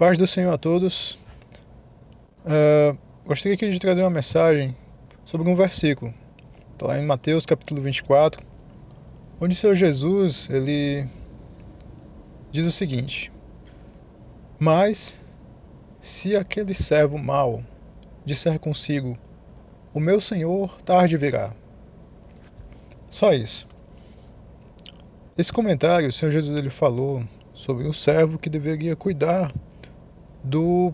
Paz do Senhor a todos. Uh, gostaria aqui de trazer uma mensagem sobre um versículo. Está lá em Mateus capítulo 24, onde o Senhor Jesus ele diz o seguinte: Mas se aquele servo mau disser consigo, o meu Senhor tarde virá. Só isso. Esse comentário, o Senhor Jesus ele falou sobre o servo que deveria cuidar do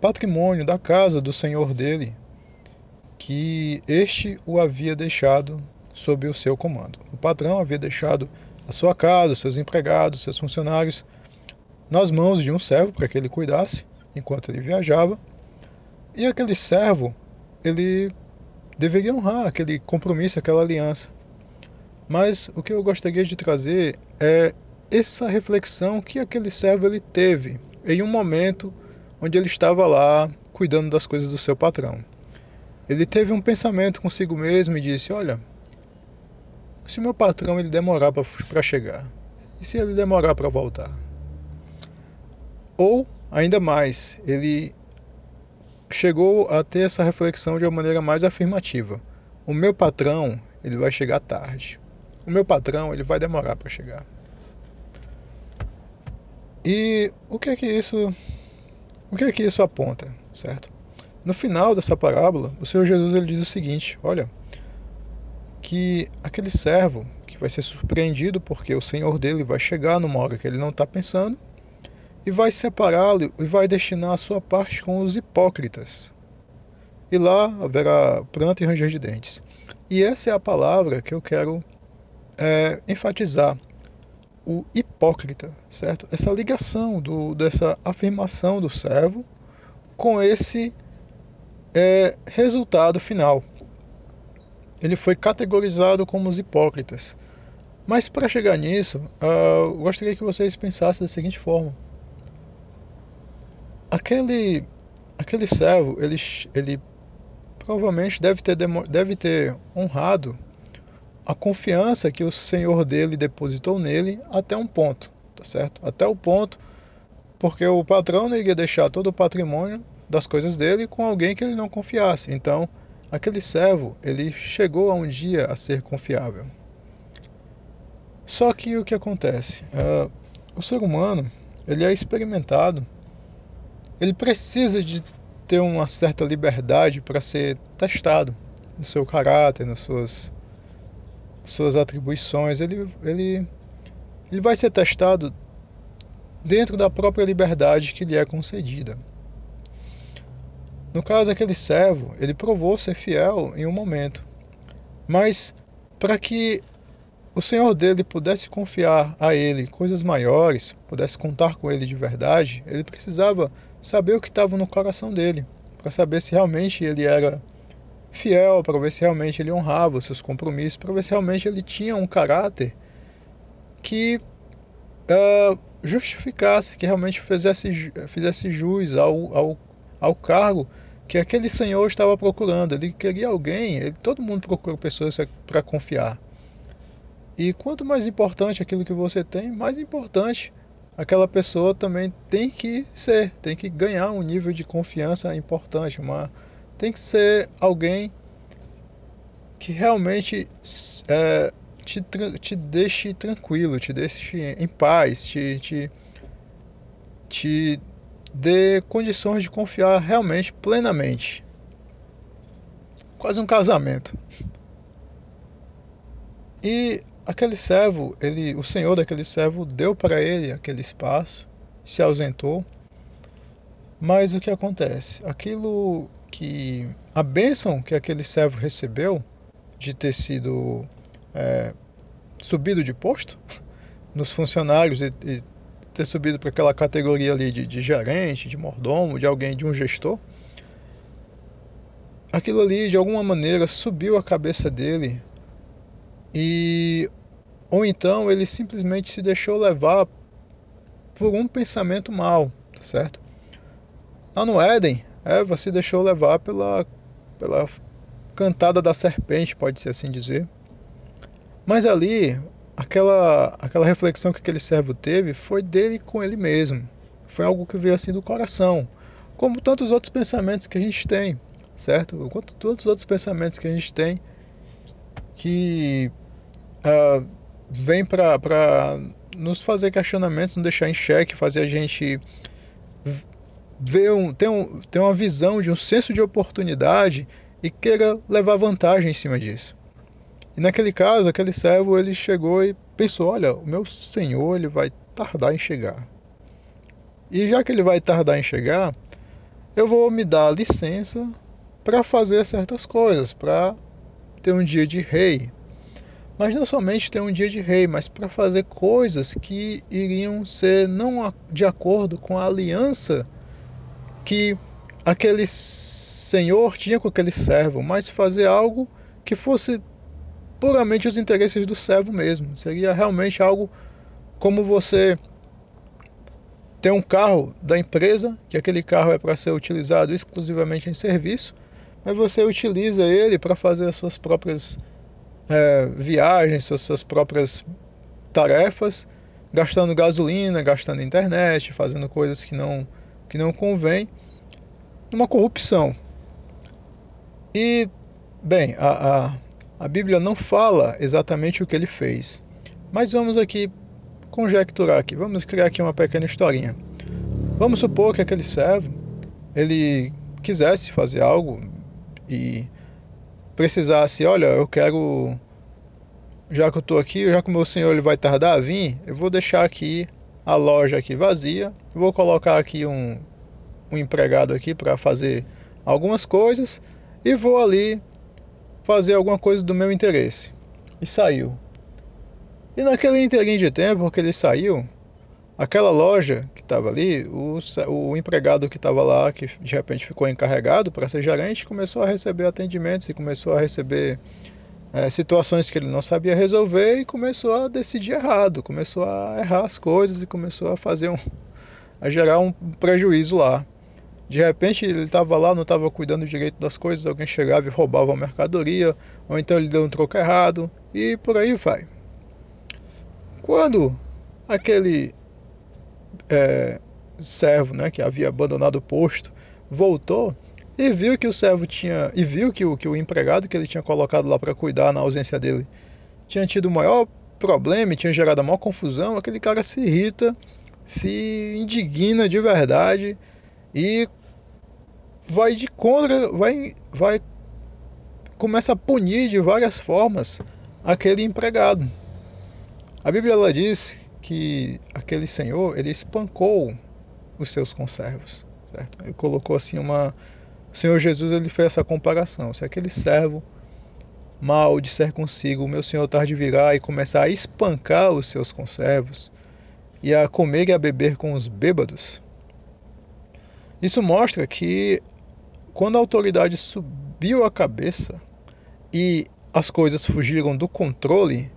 patrimônio da casa do senhor dele, que este o havia deixado sob o seu comando. O patrão havia deixado a sua casa, seus empregados, seus funcionários nas mãos de um servo para que ele cuidasse enquanto ele viajava. E aquele servo, ele deveria honrar aquele compromisso, aquela aliança. Mas o que eu gostaria de trazer é essa reflexão que aquele servo ele teve em um momento onde ele estava lá cuidando das coisas do seu patrão. Ele teve um pensamento consigo mesmo e disse: Olha, se o meu patrão ele demorar para chegar, e se ele demorar para voltar? Ou, ainda mais, ele chegou a ter essa reflexão de uma maneira mais afirmativa. O meu patrão, ele vai chegar tarde. O meu patrão, ele vai demorar para chegar. E o que é que isso o que é que isso aponta, certo? No final dessa parábola, o Senhor Jesus ele diz o seguinte: olha, que aquele servo que vai ser surpreendido porque o Senhor dele vai chegar numa hora que ele não está pensando e vai separá-lo e vai destinar a sua parte com os hipócritas. E lá haverá pranto e ranger de dentes. E essa é a palavra que eu quero é, enfatizar o hipócrita, certo? Essa ligação do, dessa afirmação do servo com esse é, resultado final. Ele foi categorizado como os hipócritas. Mas para chegar nisso, uh, gostaria que vocês pensassem da seguinte forma: aquele, aquele servo, ele, ele provavelmente deve ter, deve ter honrado a confiança que o Senhor dele depositou nele até um ponto, tá certo? Até o ponto, porque o patrão não iria deixar todo o patrimônio das coisas dele com alguém que ele não confiasse. Então, aquele servo, ele chegou a um dia a ser confiável. Só que o que acontece? Uh, o ser humano, ele é experimentado, ele precisa de ter uma certa liberdade para ser testado no seu caráter, nas suas suas atribuições, ele, ele, ele vai ser testado dentro da própria liberdade que lhe é concedida. No caso, aquele servo, ele provou ser fiel em um momento, mas para que o senhor dele pudesse confiar a ele coisas maiores, pudesse contar com ele de verdade, ele precisava saber o que estava no coração dele, para saber se realmente ele era fiel, para ver se realmente ele honrava os seus compromissos, para ver se realmente ele tinha um caráter que uh, justificasse, que realmente fizesse, fizesse jus ao, ao, ao cargo que aquele senhor estava procurando. Ele queria alguém, ele, todo mundo procura pessoas para confiar. E quanto mais importante aquilo que você tem, mais importante aquela pessoa também tem que ser, tem que ganhar um nível de confiança importante, uma, tem que ser alguém que realmente é, te, te deixe tranquilo, te deixe em paz, te, te, te dê condições de confiar realmente, plenamente. Quase um casamento. E aquele servo, ele, o senhor daquele servo deu para ele aquele espaço, se ausentou. Mas o que acontece? Aquilo que a bênção que aquele servo recebeu de ter sido é, subido de posto nos funcionários e, e ter subido para aquela categoria ali de, de gerente, de mordomo, de alguém, de um gestor, aquilo ali de alguma maneira subiu a cabeça dele e ou então ele simplesmente se deixou levar por um pensamento mal, tá certo? Lá no Éden, Eva se deixou levar pela, pela cantada da serpente, pode-se assim dizer. Mas ali, aquela, aquela reflexão que aquele servo teve foi dele com ele mesmo. Foi algo que veio assim do coração, como tantos outros pensamentos que a gente tem, certo? Quanto tantos outros pensamentos que a gente tem que uh, vem para nos fazer questionamentos, nos deixar em xeque, fazer a gente ver um, ter, um, ter uma visão de um senso de oportunidade e queira levar vantagem em cima disso. E naquele caso, aquele servo ele chegou e pensou: olha, o meu senhor ele vai tardar em chegar. E já que ele vai tardar em chegar, eu vou me dar licença para fazer certas coisas, para ter um dia de rei. Mas não somente ter um dia de rei, mas para fazer coisas que iriam ser não de acordo com a aliança que aquele senhor tinha com aquele servo, mas fazer algo que fosse puramente os interesses do servo mesmo. Seria realmente algo como você tem um carro da empresa, que aquele carro é para ser utilizado exclusivamente em serviço, mas você utiliza ele para fazer as suas próprias é, viagens, suas próprias tarefas, gastando gasolina, gastando internet, fazendo coisas que não, que não convém, uma corrupção. E, bem, a, a, a Bíblia não fala exatamente o que ele fez, mas vamos aqui conjecturar aqui, vamos criar aqui uma pequena historinha. Vamos supor que aquele servo, ele quisesse fazer algo e precisasse, olha, eu quero, já que eu estou aqui, já que o meu senhor ele vai tardar a vir, eu vou deixar aqui a loja aqui vazia, vou colocar aqui um, um empregado aqui para fazer algumas coisas e vou ali fazer alguma coisa do meu interesse. E saiu. E naquele inteirinho de tempo que ele saiu, aquela loja que estava ali, o, o empregado que estava lá, que de repente ficou encarregado para ser gerente, começou a receber atendimentos e começou a receber é, situações que ele não sabia resolver e começou a decidir errado, começou a errar as coisas e começou a fazer um, a gerar um prejuízo lá. De repente ele estava lá, não estava cuidando direito das coisas, alguém chegava e roubava a mercadoria, ou então ele deu um troco errado e por aí vai. Quando aquele é, servo, né, que havia abandonado o posto, voltou e viu que o servo tinha e viu que o que o empregado que ele tinha colocado lá para cuidar na ausência dele tinha tido o maior problema, tinha gerado a maior confusão, aquele cara se irrita, se indigna de verdade e vai de contra, vai vai começa a punir de várias formas aquele empregado. A Bíblia ela diz que aquele senhor ele espancou os seus conservos, certo? Ele colocou assim uma o Senhor Jesus ele fez essa comparação. Se aquele servo mal disser consigo, o meu senhor tarde virá e começar a espancar os seus conservos e a comer e a beber com os bêbados, isso mostra que quando a autoridade subiu a cabeça e as coisas fugiram do controle,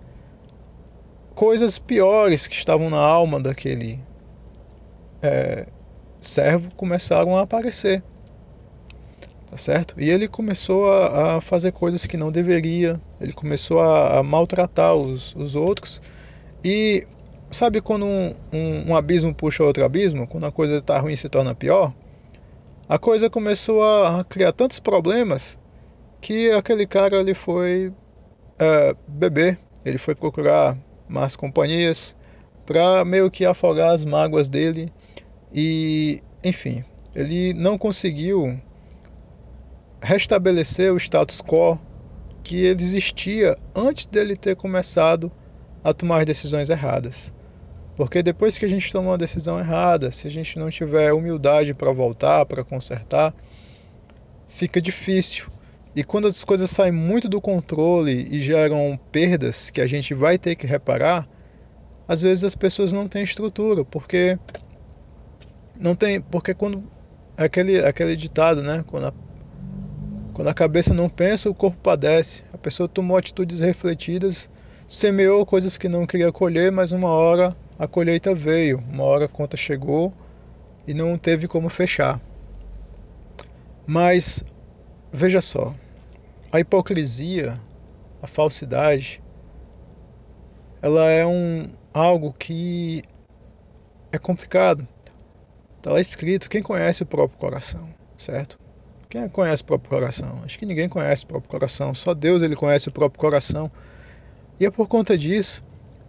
coisas piores que estavam na alma daquele é, servo começaram a aparecer. Tá certo? E ele começou a, a fazer coisas que não deveria, ele começou a, a maltratar os, os outros. E sabe quando um, um, um abismo puxa outro abismo? Quando a coisa está ruim se torna pior? A coisa começou a criar tantos problemas que aquele cara ele foi é, beber, ele foi procurar más companhias, para meio que afogar as mágoas dele e, enfim, ele não conseguiu restabelecer o status quo que ele existia antes dele ter começado a tomar decisões erradas. Porque depois que a gente toma uma decisão errada, se a gente não tiver humildade para voltar, para consertar, fica difícil. E quando as coisas saem muito do controle e geram perdas que a gente vai ter que reparar, às vezes as pessoas não têm estrutura, porque não tem, porque quando aquele aquele ditado, né, quando a, quando a cabeça não pensa, o corpo padece. A pessoa tomou atitudes refletidas, semeou coisas que não queria colher, mas uma hora a colheita veio, uma hora a conta chegou e não teve como fechar. Mas veja só, a hipocrisia, a falsidade, ela é um algo que é complicado, Está lá escrito: quem conhece o próprio coração, certo? Quem conhece o próprio coração? Acho que ninguém conhece o próprio coração, só Deus ele conhece o próprio coração. E é por conta disso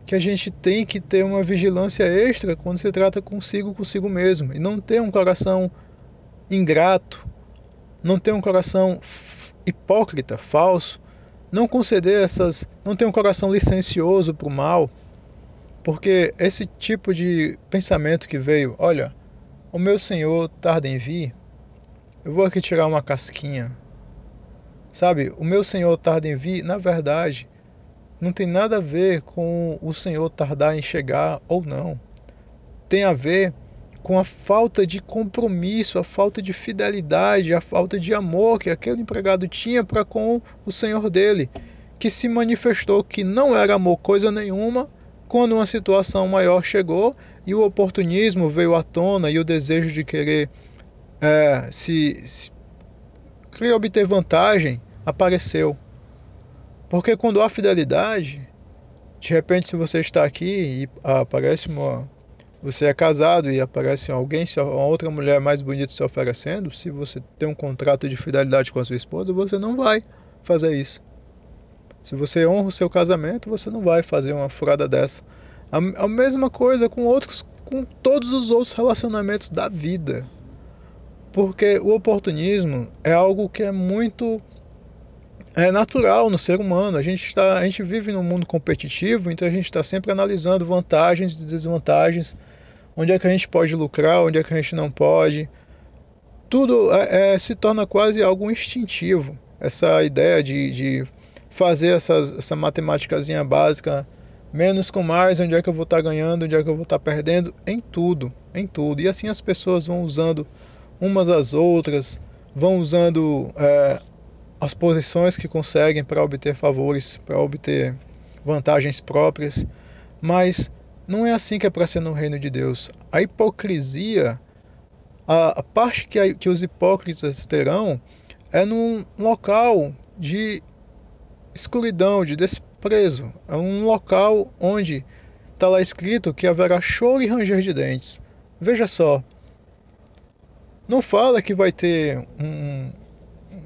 que a gente tem que ter uma vigilância extra quando se trata consigo, consigo mesmo, e não ter um coração ingrato, não ter um coração hipócrita, falso, não conceder essas, não ter um coração licencioso para o mal, porque esse tipo de pensamento que veio, olha, o meu Senhor tarda em vir, eu vou aqui tirar uma casquinha, sabe? O meu Senhor tarda em vir, na verdade, não tem nada a ver com o Senhor tardar em chegar ou não. Tem a ver com a falta de compromisso, a falta de fidelidade, a falta de amor que aquele empregado tinha para com o Senhor dele, que se manifestou que não era amor coisa nenhuma quando uma situação maior chegou e o oportunismo veio à tona e o desejo de querer é, se, se querer obter vantagem apareceu. Porque quando há fidelidade, de repente se você está aqui e aparece uma você é casado e aparece alguém, uma outra mulher mais bonita se oferecendo, se você tem um contrato de fidelidade com a sua esposa, você não vai fazer isso. Se você honra o seu casamento, você não vai fazer uma furada dessa. A, a mesma coisa com outros, com todos os outros relacionamentos da vida. Porque o oportunismo é algo que é muito é natural no ser humano. A gente, está, a gente vive num mundo competitivo, então a gente está sempre analisando vantagens e desvantagens, onde é que a gente pode lucrar, onde é que a gente não pode. Tudo é, é, se torna quase algo instintivo. Essa ideia de, de fazer essas, essa matemáticazinha básica, menos com mais, onde é que eu vou estar tá ganhando, onde é que eu vou estar tá perdendo, em tudo, em tudo. E assim as pessoas vão usando umas às outras, vão usando é, as posições que conseguem para obter favores, para obter vantagens próprias, mas não é assim que é para ser no reino de Deus. A hipocrisia, a, a parte que, a, que os hipócritas terão é num local de escuridão, de desprezo. É um local onde está lá escrito que haverá choro e ranger de dentes. Veja só, não fala que vai ter um,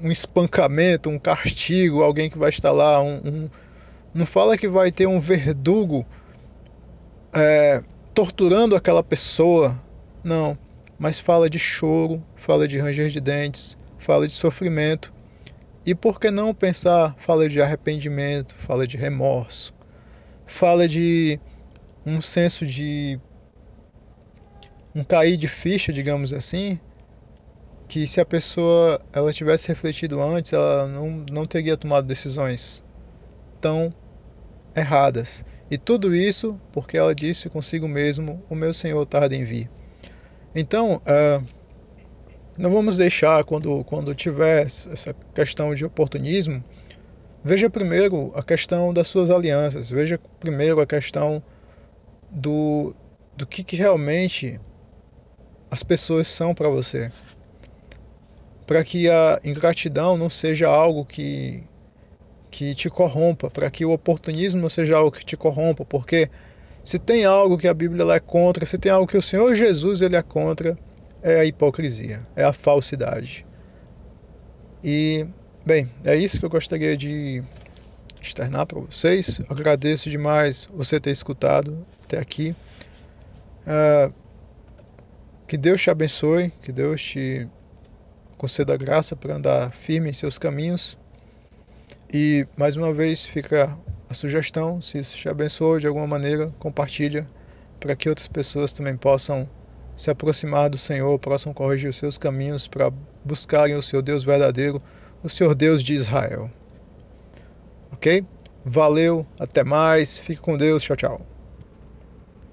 um espancamento, um castigo, alguém que vai estar lá, um, um não fala que vai ter um verdugo é, torturando aquela pessoa, não, mas fala de choro, fala de ranger de dentes, fala de sofrimento. E por que não pensar, fala de arrependimento, fala de remorso, fala de um senso de um cair de ficha, digamos assim, que se a pessoa ela tivesse refletido antes, ela não, não teria tomado decisões tão erradas. E tudo isso porque ela disse consigo mesmo: O meu Senhor tarda em vir. Então, uh, não vamos deixar, quando, quando tiver essa questão de oportunismo, veja primeiro a questão das suas alianças, veja primeiro a questão do, do que, que realmente as pessoas são para você para que a ingratidão não seja algo que, que te corrompa, para que o oportunismo não seja algo que te corrompa, porque se tem algo que a Bíblia é contra, se tem algo que o Senhor Jesus ele é contra, é a hipocrisia, é a falsidade. E, bem, é isso que eu gostaria de externar para vocês. agradeço demais você ter escutado até aqui. Uh, que Deus te abençoe, que Deus te conceda graça para andar firme em seus caminhos. E mais uma vez fica a sugestão, se isso te abençoou de alguma maneira, compartilha para que outras pessoas também possam se aproximar do Senhor, possam corrigir os seus caminhos para buscarem o seu Deus verdadeiro, o Senhor Deus de Israel. Ok? Valeu, até mais, fique com Deus, tchau, tchau.